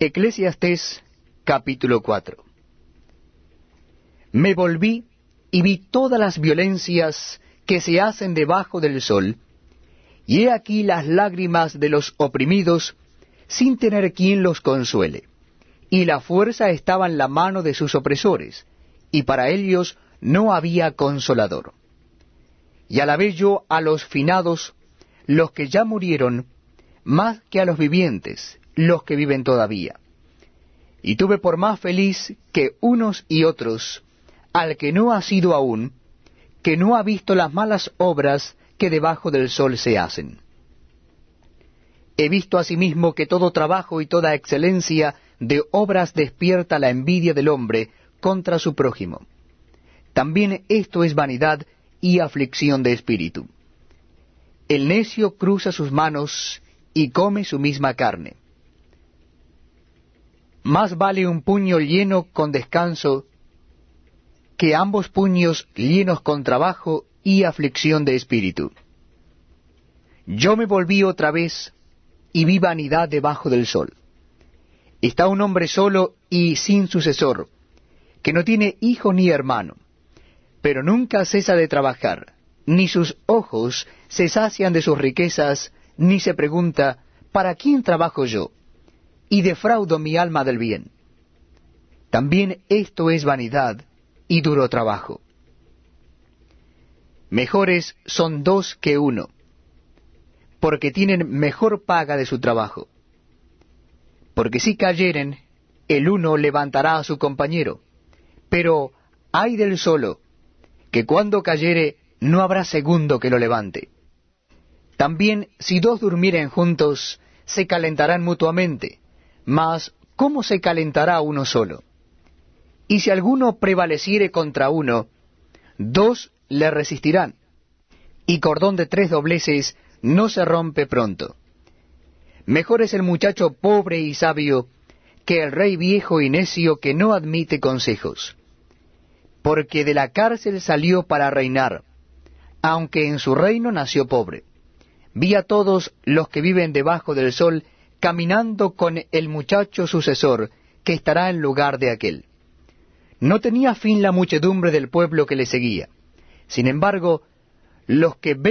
Eclesiastés capítulo 4 Me volví y vi todas las violencias que se hacen debajo del sol, y he aquí las lágrimas de los oprimidos, sin tener quien los consuele. Y la fuerza estaba en la mano de sus opresores, y para ellos no había consolador. Y alabé yo a los finados, los que ya murieron, más que a los vivientes, los que viven todavía. Y tuve por más feliz que unos y otros al que no ha sido aún, que no ha visto las malas obras que debajo del sol se hacen. He visto asimismo que todo trabajo y toda excelencia de obras despierta la envidia del hombre contra su prójimo. También esto es vanidad y aflicción de espíritu. El necio cruza sus manos y come su misma carne. Más vale un puño lleno con descanso que ambos puños llenos con trabajo y aflicción de espíritu. Yo me volví otra vez y vi vanidad debajo del sol. Está un hombre solo y sin sucesor, que no tiene hijo ni hermano, pero nunca cesa de trabajar, ni sus ojos se sacian de sus riquezas, ni se pregunta, ¿para quién trabajo yo? Y defraudo mi alma del bien. También esto es vanidad y duro trabajo. Mejores son dos que uno, porque tienen mejor paga de su trabajo. Porque si cayeren, el uno levantará a su compañero, pero hay del solo, que cuando cayere no habrá segundo que lo levante. También si dos durmieren juntos, se calentarán mutuamente, mas ¿cómo se calentará uno solo? Y si alguno prevaleciere contra uno, dos le resistirán, y cordón de tres dobleces no se rompe pronto. Mejor es el muchacho pobre y sabio que el rey viejo y necio que no admite consejos. Porque de la cárcel salió para reinar, aunque en su reino nació pobre. Vi a todos los que viven debajo del sol caminando con el muchacho sucesor que estará en lugar de aquel. No tenía fin la muchedumbre del pueblo que le seguía. Sin embargo, los que ven